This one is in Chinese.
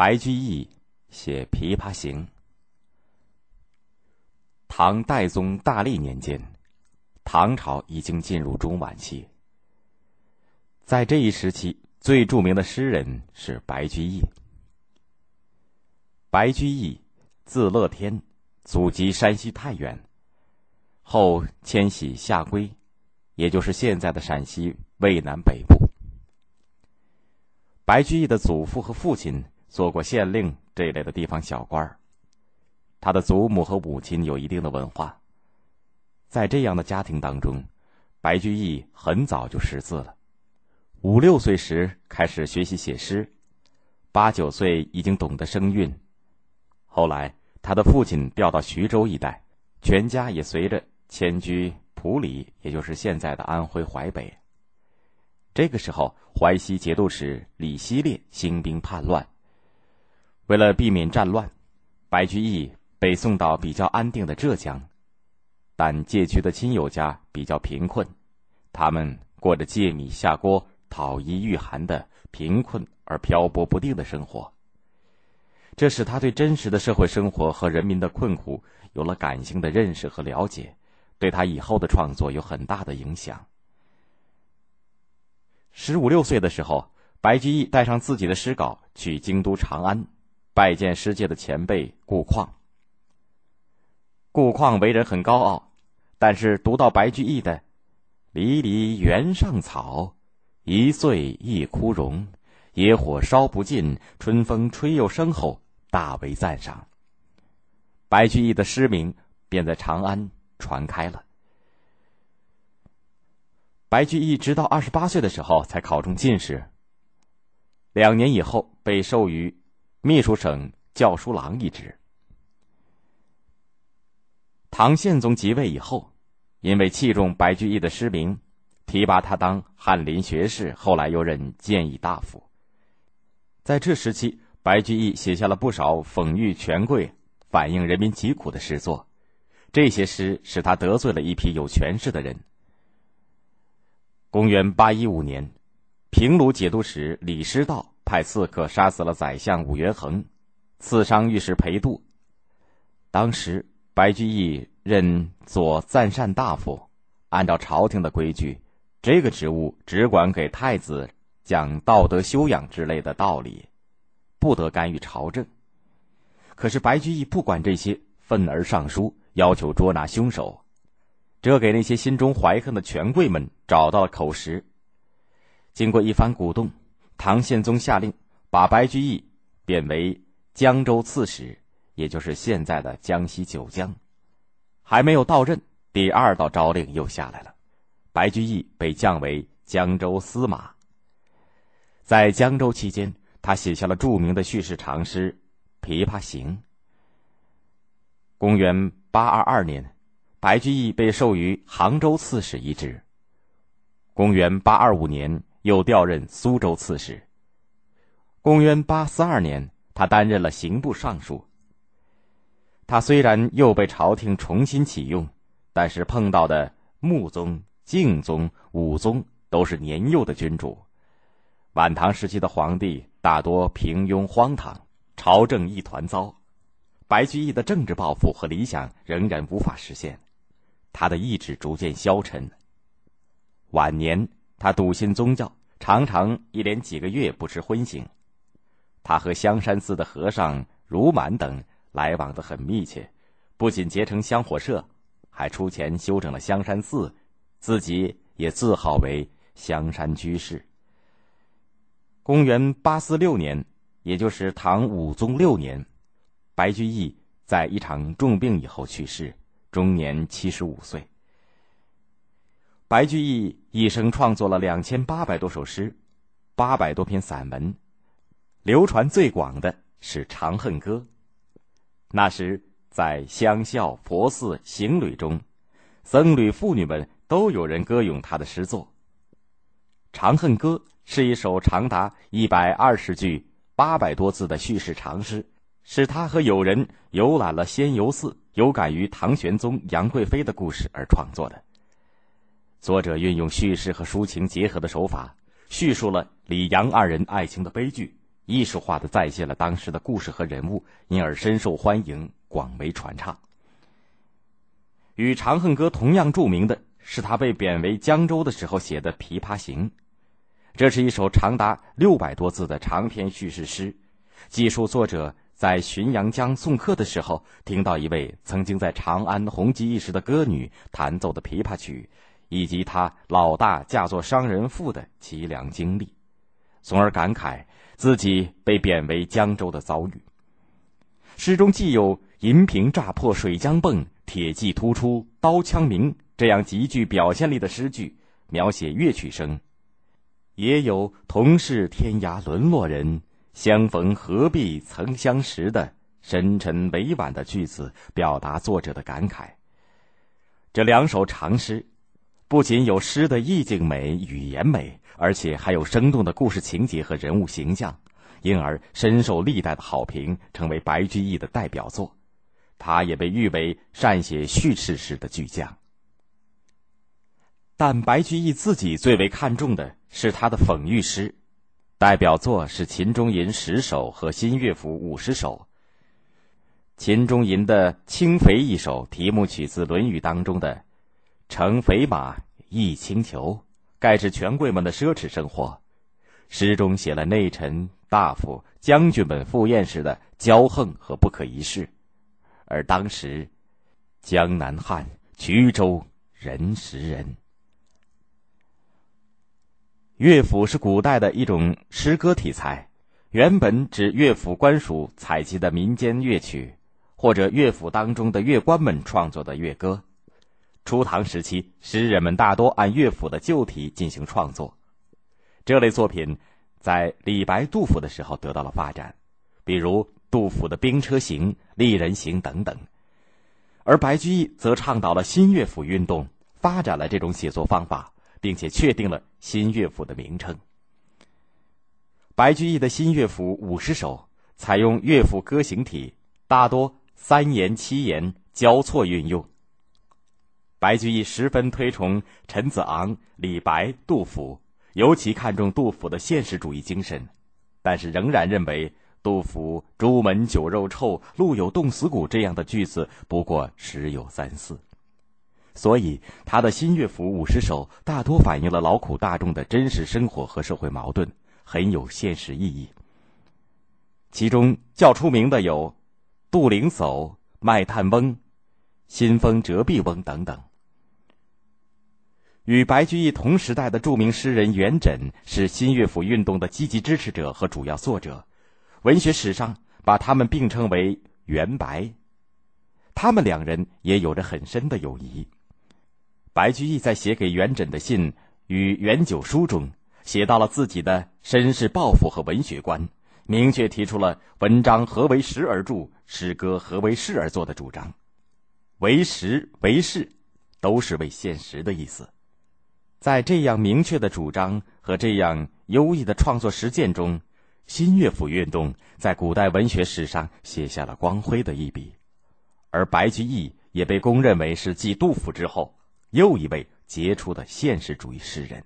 白居易写《琵琶行》。唐代宗大历年间，唐朝已经进入中晚期。在这一时期，最著名的诗人是白居易。白居易，字乐天，祖籍山西太原，后迁徙下归，也就是现在的陕西渭南北部。白居易的祖父和父亲。做过县令这一类的地方小官他的祖母和母亲有一定的文化，在这样的家庭当中，白居易很早就识字了，五六岁时开始学习写诗，八九岁已经懂得声韵。后来，他的父亲调到徐州一带，全家也随着迁居普里，也就是现在的安徽淮北。这个时候，淮西节度使李希烈兴兵叛乱。为了避免战乱，白居易被送到比较安定的浙江，但借居的亲友家比较贫困，他们过着借米下锅、讨衣御寒的贫困而漂泊不定的生活。这使他对真实的社会生活和人民的困苦有了感性的认识和了解，对他以后的创作有很大的影响。十五六岁的时候，白居易带上自己的诗稿去京都长安。拜见师界的前辈顾况。顾况为人很高傲，但是读到白居易的“离离原上草，一岁一枯荣，野火烧不尽，春风吹又生”后，大为赞赏。白居易的诗名便在长安传开了。白居易直到二十八岁的时候才考中进士，两年以后被授予。秘书省教书郎一职。唐宪宗即位以后，因为器重白居易的诗名，提拔他当翰林学士，后来又任谏议大夫。在这时期，白居易写下了不少讽喻权贵、反映人民疾苦的诗作，这些诗使他得罪了一批有权势的人。公元八一五年，平卢节度使李师道。派刺客杀死了宰相武元衡，刺伤御史裴度。当时白居易任左赞善大夫，按照朝廷的规矩，这个职务只管给太子讲道德修养之类的道理，不得干预朝政。可是白居易不管这些，愤而上书要求捉拿凶手，这给那些心中怀恨的权贵们找到了口实。经过一番鼓动。唐宪宗下令把白居易贬为江州刺史，也就是现在的江西九江。还没有到任，第二道诏令又下来了，白居易被降为江州司马。在江州期间，他写下了著名的叙事长诗《琵琶行》。公元八二二年，白居易被授予杭州刺史一职。公元八二五年。又调任苏州刺史。公元八四二年，他担任了刑部尚书。他虽然又被朝廷重新启用，但是碰到的穆宗、敬宗、武宗都是年幼的君主。晚唐时期的皇帝大多平庸荒唐，朝政一团糟。白居易的政治抱负和理想仍然无法实现，他的意志逐渐消沉。晚年。他笃信宗教，常常一连几个月不吃荤腥。他和香山寺的和尚如满等来往的很密切，不仅结成香火社，还出钱修整了香山寺，自己也自号为香山居士。公元八四六年，也就是唐武宗六年，白居易在一场重病以后去世，终年七十五岁。白居易一生创作了两千八百多首诗，八百多篇散文，流传最广的是《长恨歌》。那时在乡校、佛寺、行旅中，僧侣、妇女们都有人歌咏他的诗作。《长恨歌》是一首长达一百二十句、八百多字的叙事长诗，是他和友人游览了仙游寺，有感于唐玄宗杨贵妃的故事而创作的。作者运用叙事和抒情结合的手法，叙述了李杨二人爱情的悲剧，艺术化的再现了当时的故事和人物，因而深受欢迎，广为传唱。与《长恨歌》同样著名的是他被贬为江州的时候写的《琵琶行》，这是一首长达六百多字的长篇叙事诗，记述作者在浔阳江送客的时候，听到一位曾经在长安红极一时的歌女弹奏的琵琶曲，以及他老大嫁作商人妇的凄凉经历，从而感慨自己被贬为江州的遭遇。诗中既有“银瓶乍破水浆迸”。铁骑突出，刀枪鸣，这样极具表现力的诗句，描写乐曲声；也有“同是天涯沦落人，相逢何必曾相识”的深沉委婉的句子，表达作者的感慨。这两首长诗，不仅有诗的意境美、语言美，而且还有生动的故事情节和人物形象，因而深受历代的好评，成为白居易的代表作。他也被誉为善写叙事诗的巨匠，但白居易自己最为看重的是他的讽喻诗，代表作是《秦中吟》十首和新乐府五十首。《秦中吟》的《轻肥》一首，题目取自《论语》当中的“乘肥马，揖轻裘”，盖指权贵们的奢侈生活。诗中写了内臣、大夫、将军们赴宴时的骄横和不可一世。而当时，江南汉、衢州人识人。乐府是古代的一种诗歌题材，原本指乐府官署采集的民间乐曲，或者乐府当中的乐官们创作的乐歌。初唐时期，诗人们大多按乐府的旧体进行创作，这类作品在李白、杜甫的时候得到了发展，比如。杜甫的《兵车行》《丽人行》等等，而白居易则倡导了新乐府运动，发展了这种写作方法，并且确定了新乐府的名称。白居易的新乐府五十首采用乐府歌行体，大多三言七言交错运用。白居易十分推崇陈子昂、李白、杜甫，尤其看重杜甫的现实主义精神，但是仍然认为。杜甫“朱门酒肉臭，路有冻死骨”这样的句子不过时有三四，所以他的新乐府五十首大多反映了劳苦大众的真实生活和社会矛盾，很有现实意义。其中较出名的有《杜陵叟》《卖炭翁》《新丰折臂翁》等等。与白居易同时代的著名诗人元稹是新乐府运动的积极支持者和主要作者。文学史上把他们并称为“元白”，他们两人也有着很深的友谊。白居易在写给元稹的信与元九书中，写到了自己的身世抱负和文学观，明确提出了“文章何为时而著，诗歌何为事而作”的主张。为时为事，都是为现实的意思。在这样明确的主张和这样优异的创作实践中。新乐府运动在古代文学史上写下了光辉的一笔，而白居易也被公认为是继杜甫之后又一位杰出的现实主义诗人。